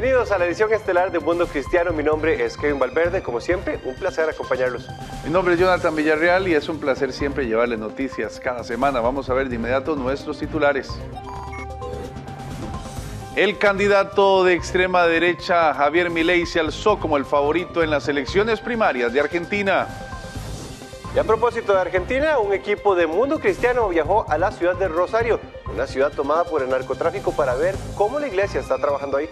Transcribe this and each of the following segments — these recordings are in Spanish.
Bienvenidos a la edición estelar de Mundo Cristiano. Mi nombre es Kevin Valverde. Como siempre, un placer acompañarlos. Mi nombre es Jonathan Villarreal y es un placer siempre llevarles noticias cada semana. Vamos a ver de inmediato nuestros titulares. El candidato de extrema derecha Javier Milei se alzó como el favorito en las elecciones primarias de Argentina. Y a propósito de Argentina, un equipo de Mundo Cristiano viajó a la ciudad de Rosario, una ciudad tomada por el narcotráfico, para ver cómo la iglesia está trabajando ahí.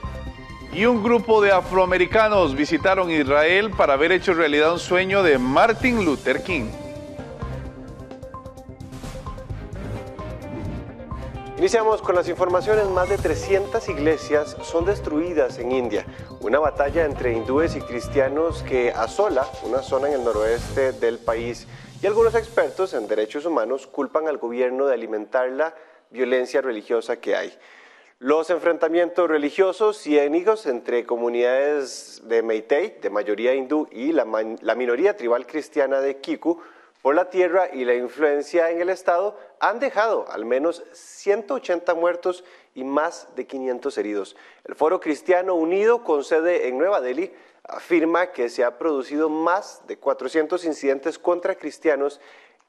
Y un grupo de afroamericanos visitaron Israel para haber hecho realidad un sueño de Martin Luther King. Iniciamos con las informaciones. Más de 300 iglesias son destruidas en India. Una batalla entre hindúes y cristianos que asola una zona en el noroeste del país. Y algunos expertos en derechos humanos culpan al gobierno de alimentar la violencia religiosa que hay. Los enfrentamientos religiosos y étnicos entre comunidades de Meitei, de mayoría hindú, y la, minoría tribal cristiana de Kiku, por la tierra y la influencia en el Estado, han dejado al menos 180 muertos y más de 500 heridos. El Foro Cristiano Unido, con sede en Nueva Delhi, afirma que se ha producido más de 400 incidentes contra cristianos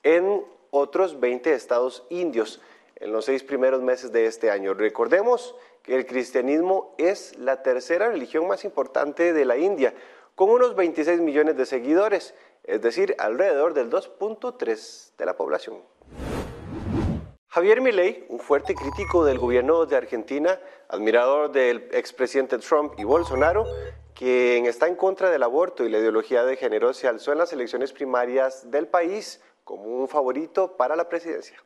en otros 20 estados indios en los seis primeros meses de este año. Recordemos que el cristianismo es la tercera religión más importante de la India, con unos 26 millones de seguidores, es decir, alrededor del 2.3 de la población. Javier Milei, un fuerte crítico del gobierno de Argentina, admirador del expresidente Trump y Bolsonaro, quien está en contra del aborto y la ideología de género, se alzó en las elecciones primarias del país como un favorito para la presidencia.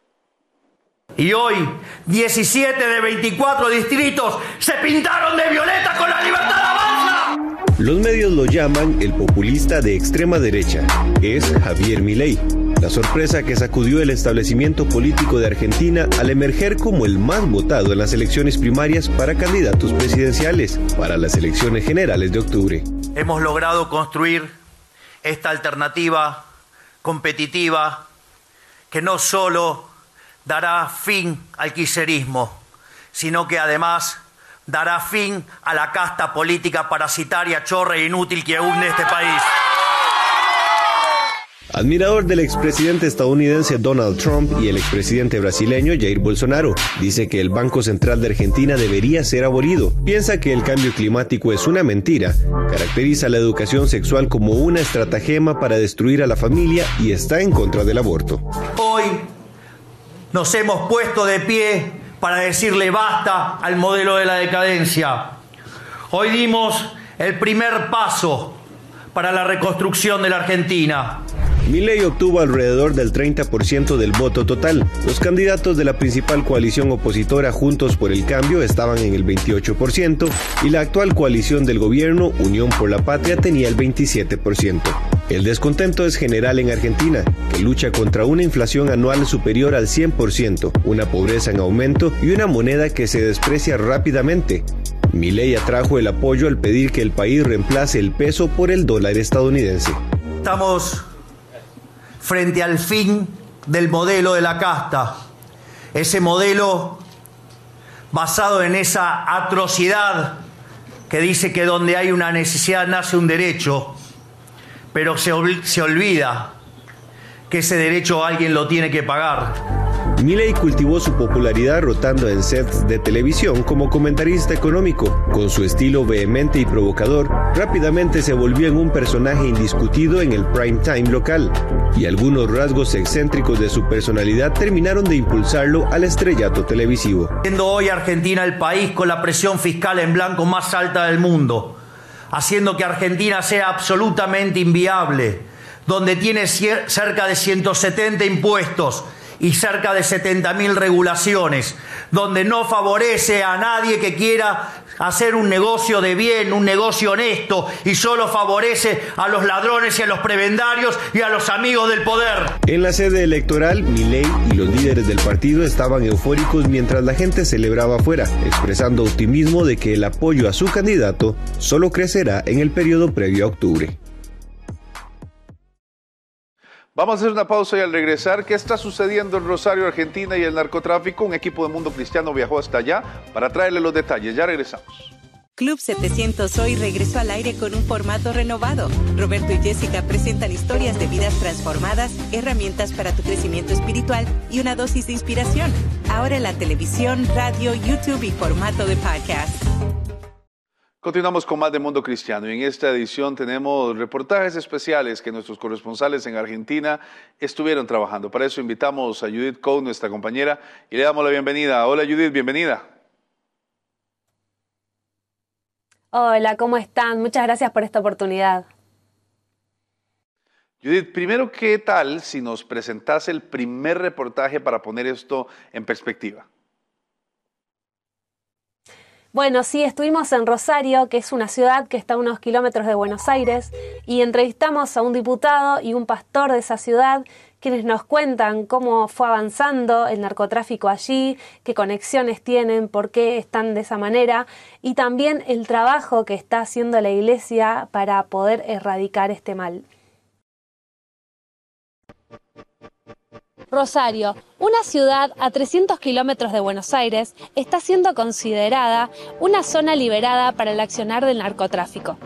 Y hoy, 17 de 24 distritos se pintaron de violeta con la libertad avanza. Los medios lo llaman el populista de extrema derecha. Es Javier Milei. La sorpresa que sacudió el establecimiento político de Argentina al emerger como el más votado en las elecciones primarias para candidatos presidenciales para las elecciones generales de octubre. Hemos logrado construir esta alternativa competitiva que no solo dará fin al quiserismo, sino que además dará fin a la casta política parasitaria, chorra e inútil que hunde este país. Admirador del expresidente estadounidense Donald Trump y el expresidente brasileño Jair Bolsonaro, dice que el Banco Central de Argentina debería ser abolido. Piensa que el cambio climático es una mentira. Caracteriza la educación sexual como una estratagema para destruir a la familia y está en contra del aborto. Hoy nos hemos puesto de pie para decirle basta al modelo de la decadencia. Hoy dimos el primer paso para la reconstrucción de la Argentina. Milei obtuvo alrededor del 30% del voto total. Los candidatos de la principal coalición opositora Juntos por el Cambio estaban en el 28% y la actual coalición del gobierno Unión por la Patria tenía el 27%. El descontento es general en Argentina, que lucha contra una inflación anual superior al 100%, una pobreza en aumento y una moneda que se desprecia rápidamente. Milei atrajo el apoyo al pedir que el país reemplace el peso por el dólar estadounidense. Estamos frente al fin del modelo de la casta, ese modelo basado en esa atrocidad que dice que donde hay una necesidad nace un derecho. pero se, se olvida que ese derecho alguien lo tiene que pagar. Milley cultivó su popularidad rotando en sets de televisión como comentarista económico. Con su estilo vehemente y provocador, rápidamente se volvió en un personaje indiscutido en el prime time local, y algunos rasgos excéntricos de su personalidad terminaron de impulsarlo al estrellato televisivo. Siendo hoy Argentina el país con la presión fiscal en blanco más alta del mundo, haciendo que Argentina sea absolutamente inviable, donde tiene cerca de 170 impuestos, y cerca de 70.000 regulaciones, donde no favorece a nadie que quiera hacer un negocio de bien, un negocio honesto, y solo favorece a los ladrones y a los prebendarios y a los amigos del poder. En la sede electoral, Milei y los líderes del partido estaban eufóricos mientras la gente celebraba afuera, expresando optimismo de que el apoyo a su candidato solo crecerá en el periodo previo a octubre. Vamos a hacer una pausa y al regresar, ¿qué está sucediendo en Rosario, Argentina y el narcotráfico? Un equipo de Mundo Cristiano viajó hasta allá para traerle los detalles. Ya regresamos. Club 700 hoy regresó al aire con un formato renovado. Roberto y Jessica presentan historias de vidas transformadas, herramientas para tu crecimiento espiritual y una dosis de inspiración. Ahora en la televisión, radio, YouTube y formato de podcast. Continuamos con más de Mundo Cristiano y en esta edición tenemos reportajes especiales que nuestros corresponsales en Argentina estuvieron trabajando. Para eso invitamos a Judith Coe, nuestra compañera, y le damos la bienvenida. Hola Judith, bienvenida. Hola, ¿cómo están? Muchas gracias por esta oportunidad. Judith, primero, ¿qué tal si nos presentas el primer reportaje para poner esto en perspectiva? Bueno, sí, estuvimos en Rosario, que es una ciudad que está a unos kilómetros de Buenos Aires, y entrevistamos a un diputado y un pastor de esa ciudad, quienes nos cuentan cómo fue avanzando el narcotráfico allí, qué conexiones tienen, por qué están de esa manera, y también el trabajo que está haciendo la Iglesia para poder erradicar este mal. Rosario, una ciudad a 300 kilómetros de Buenos Aires, está siendo considerada una zona liberada para el accionar del narcotráfico.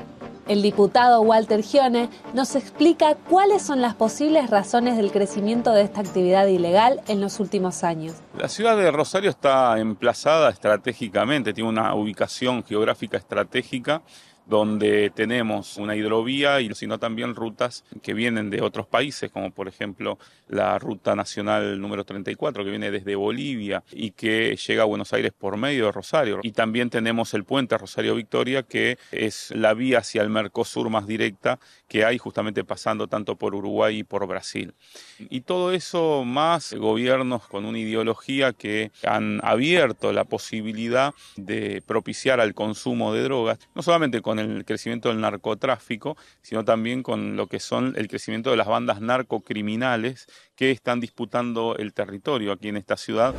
El diputado Walter Gione nos explica cuáles son las posibles razones del crecimiento de esta actividad ilegal en los últimos años. La ciudad de Rosario está emplazada estratégicamente, tiene una ubicación geográfica estratégica donde tenemos una hidrovía y sino también rutas que vienen de otros países, como por ejemplo la ruta nacional número 34 que viene desde Bolivia y que llega a Buenos Aires por medio de Rosario. Y también tenemos el puente Rosario Victoria que es la vía hacia el Mercosur más directa que hay justamente pasando tanto por Uruguay y por Brasil. Y todo eso más gobiernos con una ideología que han abierto la posibilidad de propiciar al consumo de drogas, no solamente con el crecimiento del narcotráfico, sino también con lo que son el crecimiento de las bandas narcocriminales que están disputando el territorio aquí en esta ciudad.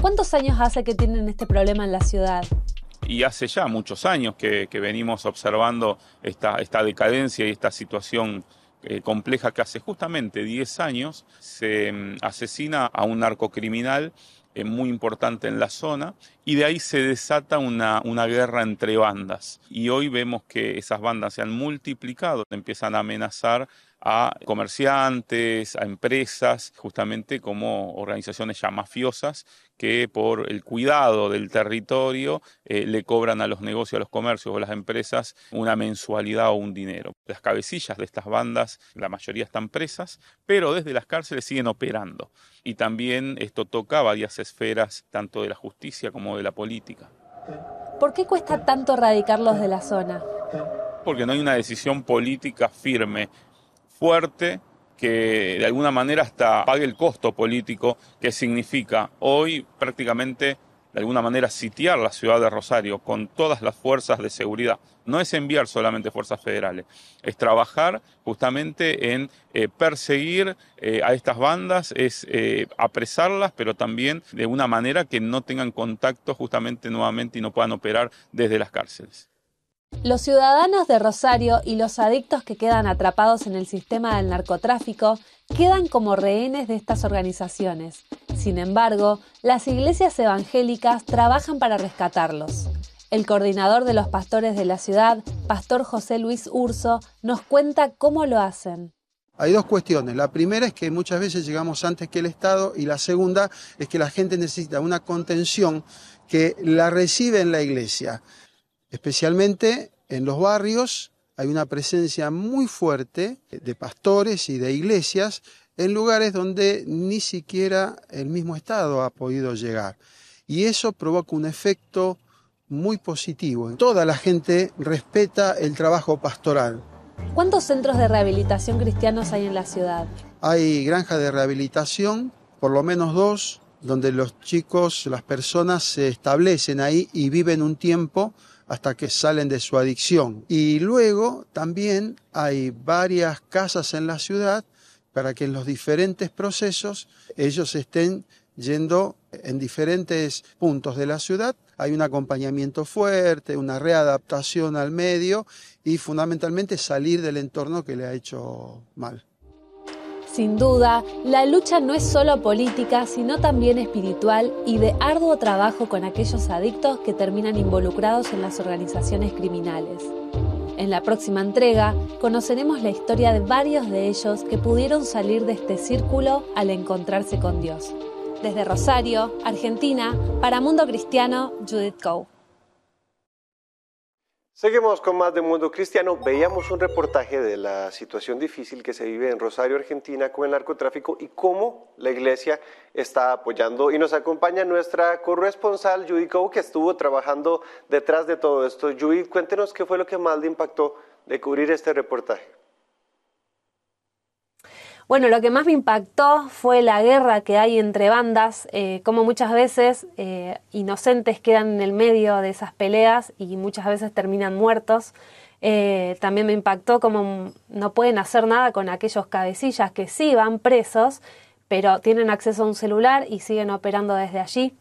¿Cuántos años hace que tienen este problema en la ciudad? y hace ya muchos años que, venimos observando esta, esta, decadencia y esta situación eh, compleja que hace justamente 10 años se mm, asesina a un narcocriminal eh, muy importante en la zona y de ahí se desata una, una guerra entre bandas. Y hoy vemos que esas bandas se han multiplicado, empiezan a amenazar a comerciantes, a empresas, justamente como organizaciones ya mafiosas que por el cuidado del territorio eh, le cobran a los negocios, a los comercios o a las empresas una mensualidad o un dinero. Las cabecillas de estas bandas, la mayoría están presas, pero desde las cárceles siguen operando. Y también esto toca varias esferas, tanto de la justicia como de la política. ¿Por qué cuesta tanto erradicarlos de la zona? Porque no hay una decisión política firme, fuerte, que de alguna manera hasta pague el costo político que significa hoy prácticamente de alguna manera sitiar la ciudad de Rosario con todas las fuerzas de seguridad. No es enviar solamente fuerzas federales, es trabajar justamente en eh, perseguir eh, a estas bandas, es eh, apresarlas, pero también de una manera que no tengan contacto justamente nuevamente y no puedan operar desde las cárceles. Los ciudadanos de Rosario y los adictos que quedan atrapados en el sistema del narcotráfico quedan como rehenes de estas organizaciones. Sin embargo, las iglesias evangélicas trabajan para rescatarlos. El coordinador de los pastores de la ciudad, Pastor José Luis Urso, nos cuenta cómo lo hacen. Hay dos cuestiones. La primera es que muchas veces llegamos antes que el Estado y la segunda es que la gente necesita una contención que la recibe en la iglesia. Especialmente en los barrios hay una presencia muy fuerte de pastores y de iglesias en lugares donde ni siquiera el mismo Estado ha podido llegar. Y eso provoca un efecto muy positivo. Toda la gente respeta el trabajo pastoral. ¿Cuántos centros de rehabilitación cristianos hay en la ciudad? Hay granjas de rehabilitación, por lo menos dos, donde los chicos, las personas se establecen ahí y viven un tiempo hasta que salen de su adicción. Y luego también hay varias casas en la ciudad para que en los diferentes procesos ellos estén yendo en diferentes puntos de la ciudad. Hay un acompañamiento fuerte, una readaptación al medio y fundamentalmente salir del entorno que le ha hecho mal. Sin duda, la lucha no es solo política, sino también espiritual y de arduo trabajo con aquellos adictos que terminan involucrados en las organizaciones criminales. En la próxima entrega conoceremos la historia de varios de ellos que pudieron salir de este círculo al encontrarse con Dios. Desde Rosario, Argentina, para Mundo Cristiano, Judith Coe. Seguimos con más de Mundo Cristiano. Veíamos un reportaje de la situación difícil que se vive en Rosario, Argentina, con el narcotráfico y cómo la iglesia está apoyando. Y nos acompaña nuestra corresponsal, Judith Coe, que estuvo trabajando detrás de todo esto. Judith, cuéntenos qué fue lo que más le impactó de cubrir este reportaje. Bueno, lo que más me impactó fue la guerra que hay entre bandas, eh, como muchas veces eh, inocentes quedan en el medio de esas peleas y muchas veces terminan muertos. Eh, también me impactó cómo no pueden hacer nada con aquellos cabecillas que sí van presos, pero tienen acceso a un celular y siguen operando desde allí.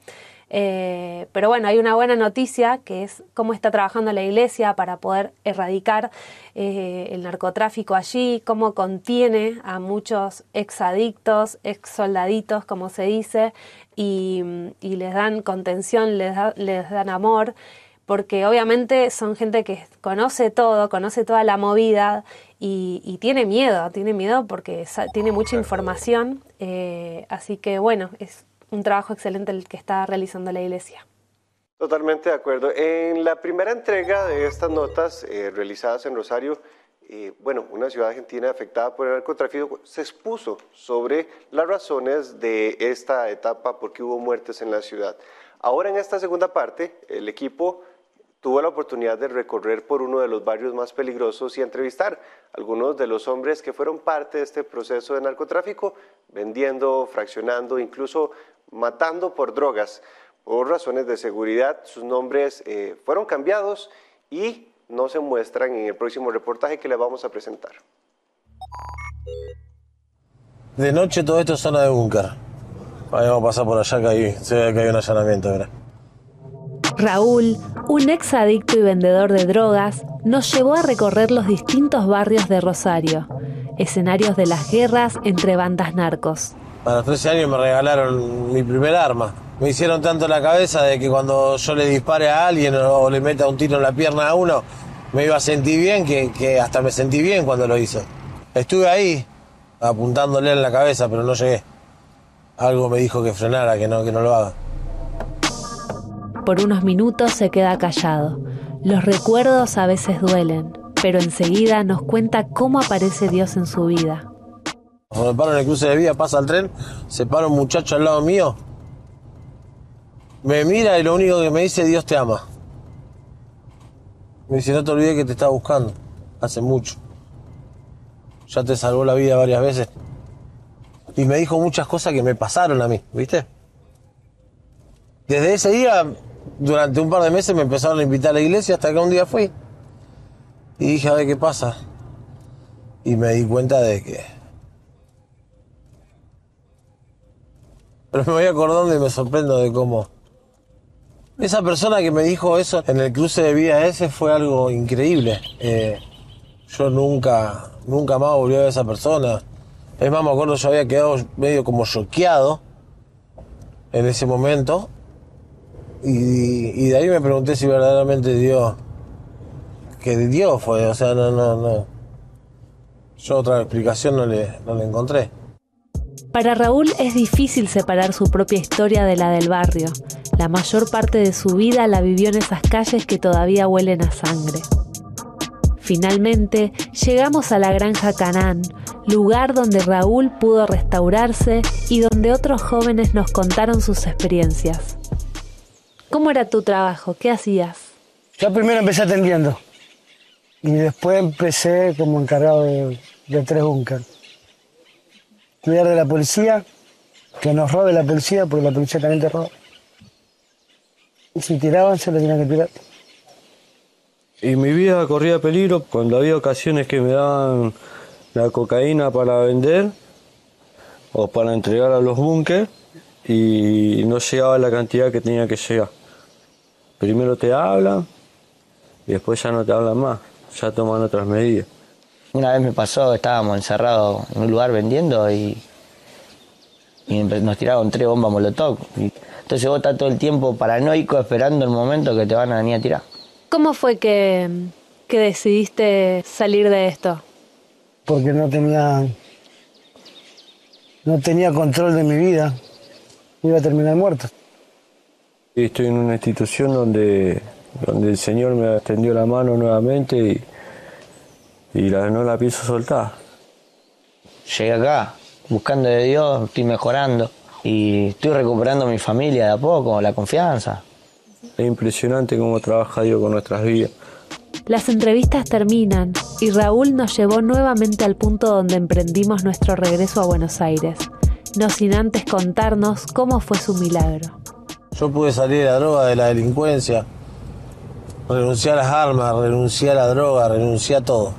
Eh, pero bueno, hay una buena noticia que es cómo está trabajando la iglesia para poder erradicar eh, el narcotráfico allí, cómo contiene a muchos exadictos, ex soldaditos, como se dice, y, les dan contención, les, les dan amor porque obviamente son gente que conoce todo, conoce toda la movida y, tiene miedo, tiene miedo porque tiene mucha información, eh, así que bueno, es un trabajo excelente el que está realizando la iglesia. Totalmente de acuerdo. En la primera entrega de estas notas eh, realizadas en Rosario, eh, bueno, una ciudad argentina afectada por el narcotráfico, se expuso sobre las razones de esta etapa porque hubo muertes en la ciudad. Ahora en esta segunda parte, el equipo tuvo la oportunidad de recorrer por uno de los barrios más peligrosos y entrevistar a algunos de los hombres que fueron parte de este proceso de narcotráfico, vendiendo, fraccionando, incluso matando por drogas. Por razones de seguridad, sus nombres eh, fueron cambiados y no se muestran en el próximo reportaje que les vamos a presentar. De noche todo esto es zona de búnker. Vamos a pasar por allá que hay, se ve que hay un allanamiento. ¿verdad? Raúl, un ex adicto y vendedor de drogas, nos llevó a recorrer los distintos barrios de Rosario, escenarios de las guerras entre bandas narcos. A los 13 años me regalaron mi primer arma. Me hicieron tanto la cabeza de que cuando yo le dispare a alguien o le meta un tiro en la pierna a uno, me iba a sentir bien, que, hasta me sentí bien cuando lo hice. Estuve ahí apuntándole en la cabeza, pero no llegué. Algo me dijo que frenara, que no, que no lo haga. Por unos minutos se queda callado. Los recuerdos a veces duelen, pero enseguida nos cuenta cómo aparece Dios en su vida. Cuando paro en el cruce de vía, pasa el tren, se para un muchacho al lado mío, me mira y lo único que me dice, Dios te ama. Me dice, no te olvides que te está buscando, hace mucho. Ya te salvó la vida varias veces. Y me dijo muchas cosas que me pasaron a mí, ¿viste? Desde ese día durante un par de meses me empezaron a invitar a la iglesia hasta que un día fui. Y dije, a ver qué pasa. Y me di cuenta de que... Pero me voy acordando y me sorprendo de cómo... Esa persona que me dijo eso en el cruce de vida ese fue algo increíble. Eh, yo nunca, nunca más volví a ver a esa persona. Es más, me acuerdo, yo había quedado medio como choqueado en ese momento Y, de ahí me pregunté si verdaderamente Dios, que Dios fue, o sea, no, no, no. Yo otra explicación no le, no le encontré. Para Raúl es difícil separar su propia historia de la del barrio. La mayor parte de su vida la vivió en esas calles que todavía huelen a sangre. Finalmente, llegamos a la granja Canán, lugar donde Raúl pudo restaurarse y donde otros jóvenes nos contaron sus experiencias. ¿Cómo era tu trabajo? ¿Qué hacías? Yo primero empecé atendiendo y después empecé como encargado de, de tres búnker. Cuidar de la policía, que nos robe la policía, porque la policía también te roba. Y si tiraban, se lo tenían que tirar. Y mi vida corría peligro cuando había ocasiones que me daban la cocaína para vender o para entregar a los búnker y no llegaba la cantidad que tenía que llegar. Primero te hablan y después ya no te hablan más, ya toman otras medidas. Una vez me pasó, estábamos encerrados en un lugar vendiendo y, y nos tiraron tres bombas molotov. Y entonces vos estás todo el tiempo paranoico esperando el momento que te van a venir a tirar. ¿Cómo fue que, que decidiste salir de esto? Porque no tenía, no tenía control de mi vida. Iba a terminar muerto. Estoy en una institución donde, donde el Señor me extendió la mano nuevamente y, y la, no la pienso soltar. Llegué acá, buscando de Dios, estoy mejorando y estoy recuperando mi familia de a poco, la confianza. Es impresionante cómo trabaja Dios con nuestras vidas. Las entrevistas terminan y Raúl nos llevó nuevamente al punto donde emprendimos nuestro regreso a Buenos Aires, no sin antes contarnos cómo fue su milagro. Yo pude salir de la droga, de la delincuencia, renuncié a las armas, renuncié a la droga, renuncié a todo.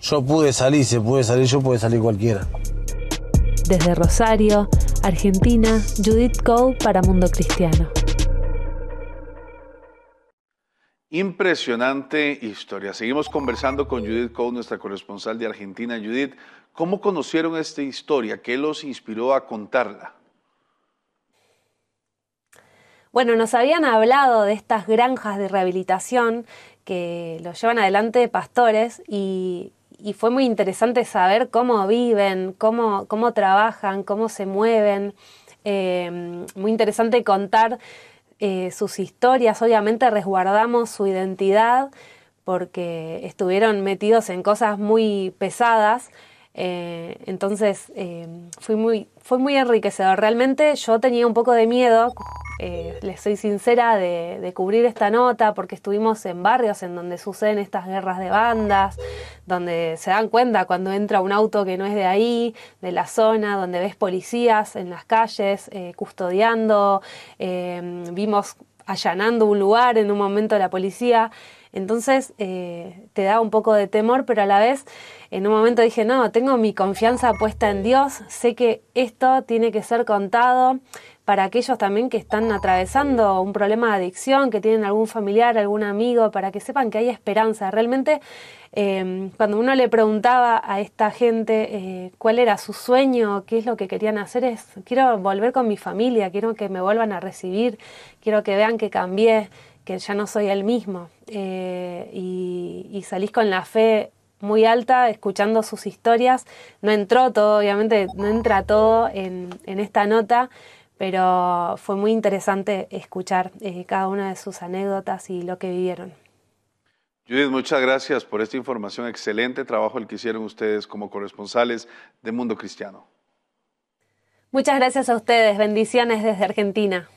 Yo pude salir, se puede salir, yo puede salir cualquiera. Desde Rosario, Argentina, Judith Cole para Mundo Cristiano. Impresionante historia. Seguimos conversando con Judith Cole, nuestra corresponsal de Argentina. Judith, ¿cómo conocieron esta historia? ¿Qué los inspiró a contarla? Bueno, nos habían hablado de estas granjas de rehabilitación que lo llevan adelante pastores y, fue muy interesante saber cómo viven, cómo, cómo trabajan, cómo se mueven. Eh, muy interesante contar eh, sus historias. Obviamente resguardamos su identidad porque estuvieron metidos en cosas muy pesadas. Eh, entonces eh, fui muy, fue muy enriquecedor. Realmente yo tenía un poco de miedo, eh, les soy sincera, de, de, cubrir esta nota porque estuvimos en barrios en donde suceden estas guerras de bandas, donde se dan cuenta cuando entra un auto que no es de ahí, de la zona, donde ves policías en las calles eh, custodiando, eh, vimos allanando un lugar en un momento la policía. Entonces eh, te da un poco de temor, pero a la vez en un momento dije, no, tengo mi confianza puesta en Dios, sé que esto tiene que ser contado para aquellos también que están atravesando un problema de adicción, que tienen algún familiar, algún amigo, para que sepan que hay esperanza. Realmente eh, cuando uno le preguntaba a esta gente eh, cuál era su sueño, qué es lo que querían hacer, es quiero volver con mi familia, quiero que me vuelvan a recibir, quiero que vean que cambié que ya no soy el mismo. Eh, y, y, salís con la fe muy alta escuchando sus historias. No entró todo, obviamente, no entra todo en, en esta nota, pero fue muy interesante escuchar eh, cada una de sus anécdotas y lo que vivieron. Judith, muchas gracias por esta información. Excelente trabajo el que hicieron ustedes como corresponsales de Mundo Cristiano. Muchas gracias a ustedes. Bendiciones desde Argentina.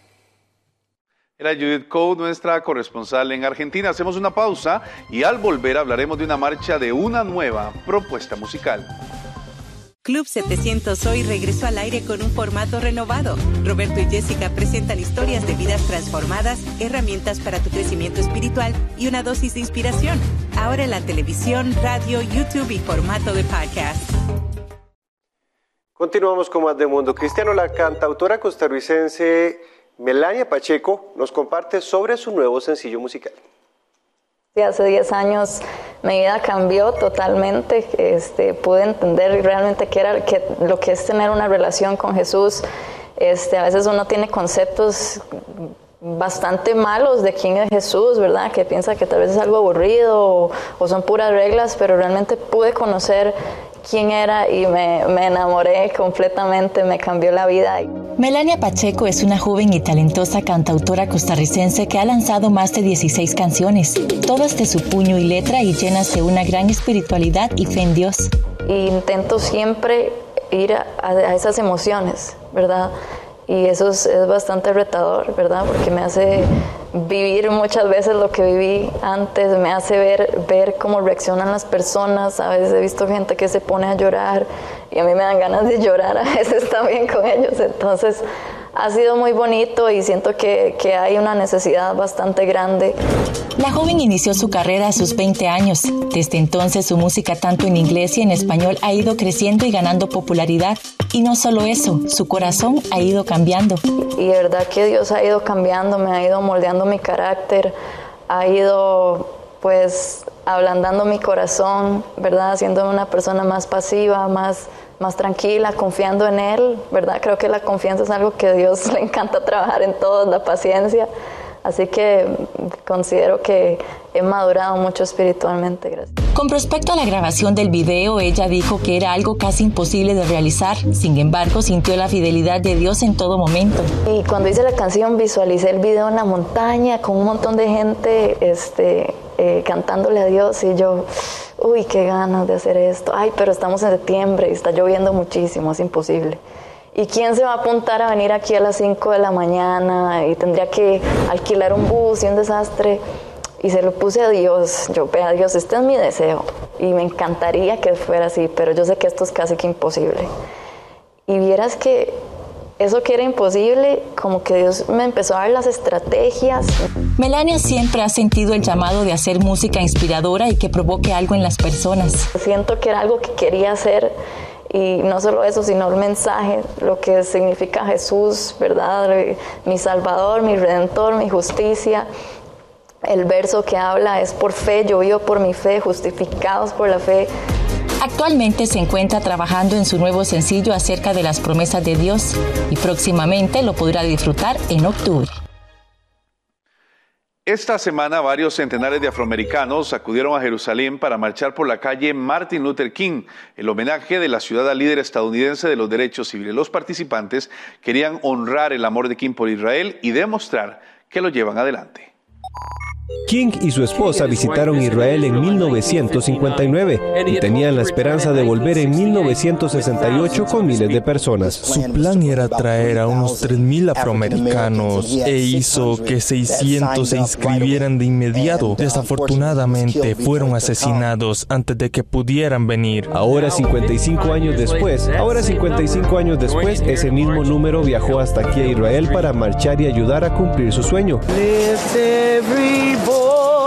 Era Judith Code, nuestra corresponsal en Argentina. Hacemos una pausa y al volver hablaremos de una marcha de una nueva propuesta musical. Club 700 hoy regresó al aire con un formato renovado. Roberto y Jessica presentan historias de vidas transformadas, herramientas para tu crecimiento espiritual y una dosis de inspiración. Ahora en la televisión, radio, YouTube y formato de podcast. Continuamos con más de Mundo Cristiano. La cantautora costarricense Melania Pacheco nos comparte sobre su nuevo sencillo musical. Hace 10 años mi vida cambió totalmente, este, pude entender realmente qué era, qué, lo que es tener una relación con Jesús. Este, a veces uno tiene conceptos bastante malos de quién es Jesús, ¿verdad? Que piensa que tal vez es algo aburrido o, o son puras reglas, pero realmente pude conocer quién era y me, me, enamoré completamente, me cambió la vida. Melania Pacheco es una joven y talentosa cantautora costarricense que ha lanzado más de 16 canciones, todas de su puño y letra y llenas de una gran espiritualidad y fe en Dios. intento siempre ir a, a esas emociones, ¿verdad? Y eso es, es, bastante retador, ¿verdad? Porque me hace vivir muchas veces lo que viví antes, me hace ver, ver cómo reaccionan las personas, a veces he visto gente que se pone a llorar y a mí me dan ganas de llorar a veces también con ellos, entonces ha sido muy bonito y siento que, que, hay una necesidad bastante grande. La joven inició su carrera a sus 20 años. Desde entonces su música tanto en inglés y en español ha ido creciendo y ganando popularidad. Y no solo eso, su corazón ha ido cambiando. Y de verdad que Dios ha ido cambiando, me ha ido moldeando mi carácter, ha ido pues ablandando mi corazón, ¿verdad? Haciéndome una persona más pasiva, más más tranquila, confiando en Él, ¿verdad? Creo que la confianza es algo que a Dios le encanta trabajar en todos, la paciencia. Así que considero que he madurado mucho espiritualmente. Gracias. Con respecto a la grabación del video, ella dijo que era algo casi imposible de realizar. Sin embargo, sintió la fidelidad de Dios en todo momento. Y cuando hice la canción, visualicé el video en la montaña con un montón de gente este, eh, cantándole a Dios y yo, uy, qué ganas de hacer esto. Ay, pero estamos en septiembre y está lloviendo muchísimo, es imposible. ¿Y quién se va a apuntar a venir aquí a las 5 de la mañana y tendría que alquilar un bus y un desastre? Y se lo puse a Dios, yo, a Dios, este es mi deseo y me encantaría que fuera así, pero yo sé que esto es casi que imposible. Y vieras que eso que era imposible, como que Dios me empezó a dar las estrategias. Melania siempre ha sentido el llamado de hacer música inspiradora y que provoque algo en las personas. Siento que era algo que quería hacer y no solo eso, sino el mensaje, lo que significa Jesús, ¿verdad? Mi Salvador, mi Redentor, mi justicia. El verso que habla es por fe, yo vivo por mi fe, justificados por la fe. Actualmente se encuentra trabajando en su nuevo sencillo acerca de las promesas de Dios y próximamente lo podrá disfrutar en octubre. Esta semana varios centenares de afroamericanos acudieron a Jerusalén para marchar por la calle Martin Luther King, el homenaje de la ciudad líder estadounidense de los derechos civiles. Los participantes querían honrar el amor de King por Israel y demostrar que lo llevan adelante. King y su esposa visitaron Israel en 1959 y tenían la esperanza de volver en 1968 con miles de personas. Su plan era traer a unos 3.000 afroamericanos e hizo que 600 se inscribieran de inmediato. Desafortunadamente fueron asesinados antes de que pudieran venir. Ahora 55 años después, ahora 55 años después, ese mismo número viajó hasta aquí a Israel para marchar y ayudar a cumplir su sueño. every boy.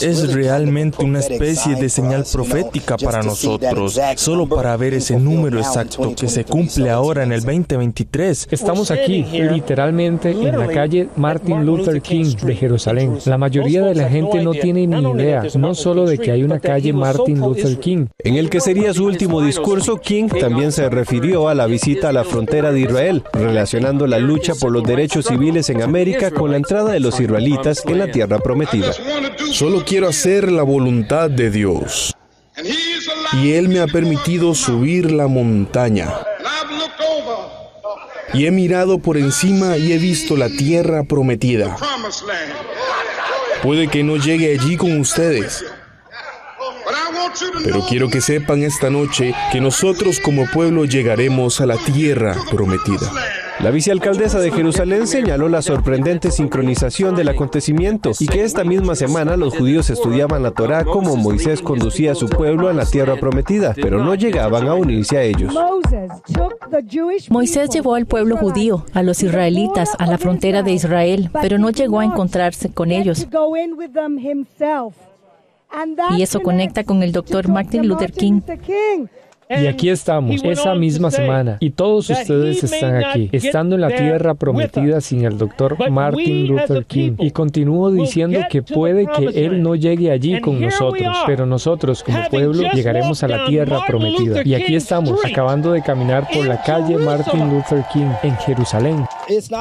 Es realmente una especie de señal profética para nosotros, solo para ver ese número exacto que se cumple ahora en el 2023. Estamos aquí, literalmente, en la calle Martin Luther King de Jerusalén. La mayoría de la gente no tiene ni idea, no solo de que hay una calle Martin Luther King. En el que sería su último discurso, King también se refirió a la visita a la frontera de Israel, relacionando la lucha por los derechos civiles en América con la entrada de los israelitas en la tierra prometida. Solo quiero hacer la voluntad de Dios. Y Él me ha permitido subir la montaña. Y he mirado por encima y he visto la tierra prometida. Puede que no llegue allí con ustedes. Pero quiero que sepan esta noche que nosotros como pueblo llegaremos a la tierra prometida. La vicealcaldesa de Jerusalén señaló la sorprendente sincronización del acontecimiento y que esta misma semana los judíos estudiaban la Torá como Moisés conducía a su pueblo a la tierra prometida, pero no llegaban a unirse a ellos. Moisés llevó al pueblo judío, a los israelitas, a la frontera de Israel, pero no llegó a encontrarse con ellos. Y eso conecta con el doctor Martin Luther King. Y aquí estamos, esa misma semana, y todos ustedes están aquí, estando en la tierra prometida sin el doctor Martin Luther King. Y continúo diciendo que puede que él no llegue allí con nosotros, pero nosotros como pueblo llegaremos a la tierra prometida. Y aquí estamos, acabando de caminar por la calle Martin Luther King en Jerusalén.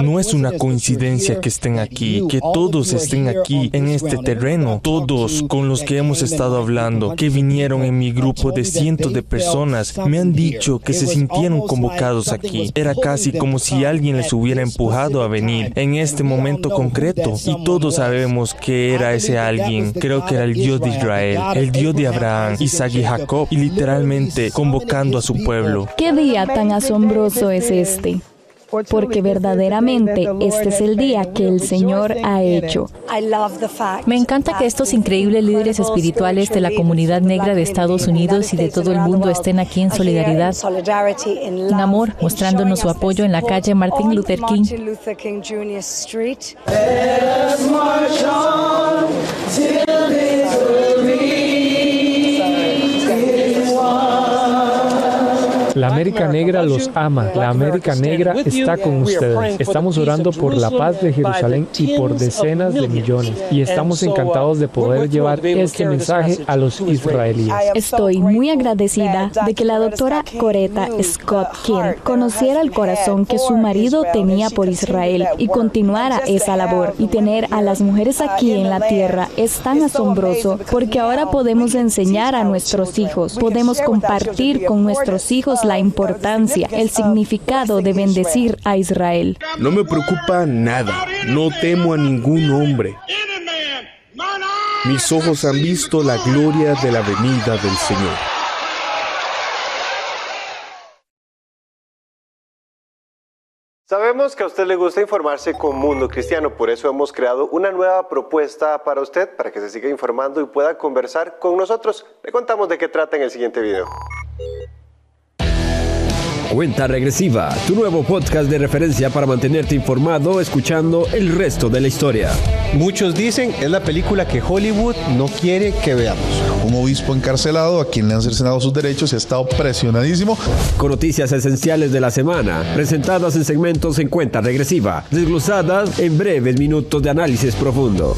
No es una coincidencia que estén aquí, que todos estén aquí en este terreno, todos con los que hemos estado hablando, que vinieron en mi grupo de cientos de personas me han dicho que se sintieron convocados aquí. Era casi como si alguien les hubiera empujado a venir en este momento concreto. Y todos sabemos que era ese alguien. Creo que era el Dios de Israel, el Dios de Abraham, Isaac y Jacob, y literalmente convocando a su pueblo. ¿Qué día tan asombroso es este? Porque verdaderamente este es el día que el Señor ha hecho. Me encanta que estos increíbles líderes espirituales de la comunidad negra de Estados Unidos y de todo el mundo estén aquí en solidaridad, en amor, mostrándonos su apoyo en la calle Martin Luther King. La América Negra los ama. La América Negra está con ustedes. Estamos orando por la paz de Jerusalén y por decenas de millones. Y estamos encantados de poder llevar este mensaje a los israelíes. Estoy muy agradecida de que la doctora Coretta Scott King conociera el corazón que su marido tenía por Israel y continuara esa labor. Y tener a las mujeres aquí en la tierra es tan asombroso porque ahora podemos enseñar a nuestros hijos, podemos compartir con nuestros hijos la importancia, el significado de bendecir a Israel. No me preocupa nada, no temo a ningún hombre. Mis ojos han visto la gloria de la venida del Señor. Sabemos que a usted le gusta informarse con Mundo Cristiano, por eso hemos creado una nueva propuesta para usted, para que se siga informando y pueda conversar con nosotros. Le contamos de qué trata en el siguiente video. Cuenta Regresiva, tu nuevo podcast de referencia para mantenerte informado escuchando el resto de la historia. Muchos dicen es la película que Hollywood no quiere que veamos. Un obispo encarcelado a quien le han cercenado sus derechos y ha estado presionadísimo. Con noticias esenciales de la semana, presentadas en segmentos en cuenta regresiva, desglosadas en breves minutos de análisis profundo.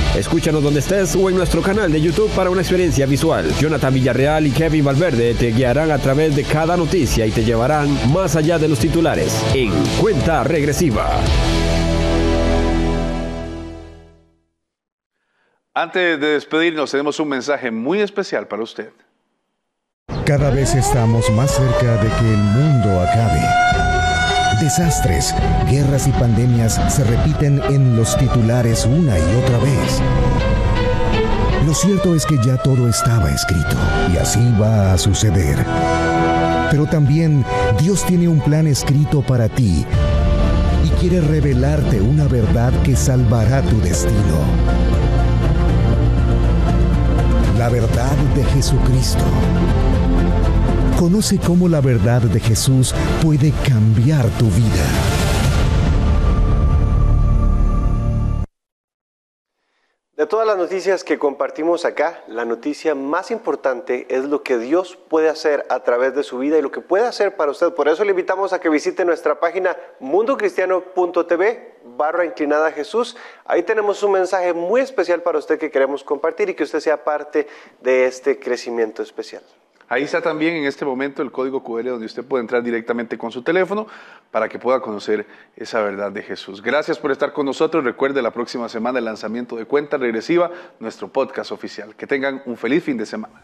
Escúchanos donde estés o en nuestro canal de YouTube para una experiencia visual. Jonathan Villarreal y Kevin Valverde te guiarán a través de cada noticia y te llevarán más allá de los titulares en cuenta regresiva. Antes de despedirnos, tenemos un mensaje muy especial para usted. Cada vez estamos más cerca de que el mundo acabe. Desastres, guerras y pandemias se repiten en los titulares una y otra vez. Lo cierto es que ya todo estaba escrito y así va a suceder. Pero también Dios tiene un plan escrito para ti y quiere revelarte una verdad que salvará tu destino. La verdad de Jesucristo. Conoce cómo la verdad de Jesús puede cambiar tu vida. De todas las noticias que compartimos acá, la noticia más importante es lo que Dios puede hacer a través de su vida y lo que puede hacer para usted. Por eso le invitamos a que visite nuestra página mundocristiano.tv barra inclinada Jesús. Ahí tenemos un mensaje muy especial para usted que queremos compartir y que usted sea parte de este crecimiento especial. Ahí está también en este momento el código QR donde usted puede entrar directamente con su teléfono para que pueda conocer esa verdad de Jesús. Gracias por estar con nosotros. Recuerde la próxima semana el lanzamiento de Cuenta Regresiva, nuestro podcast oficial. Que tengan un feliz fin de semana.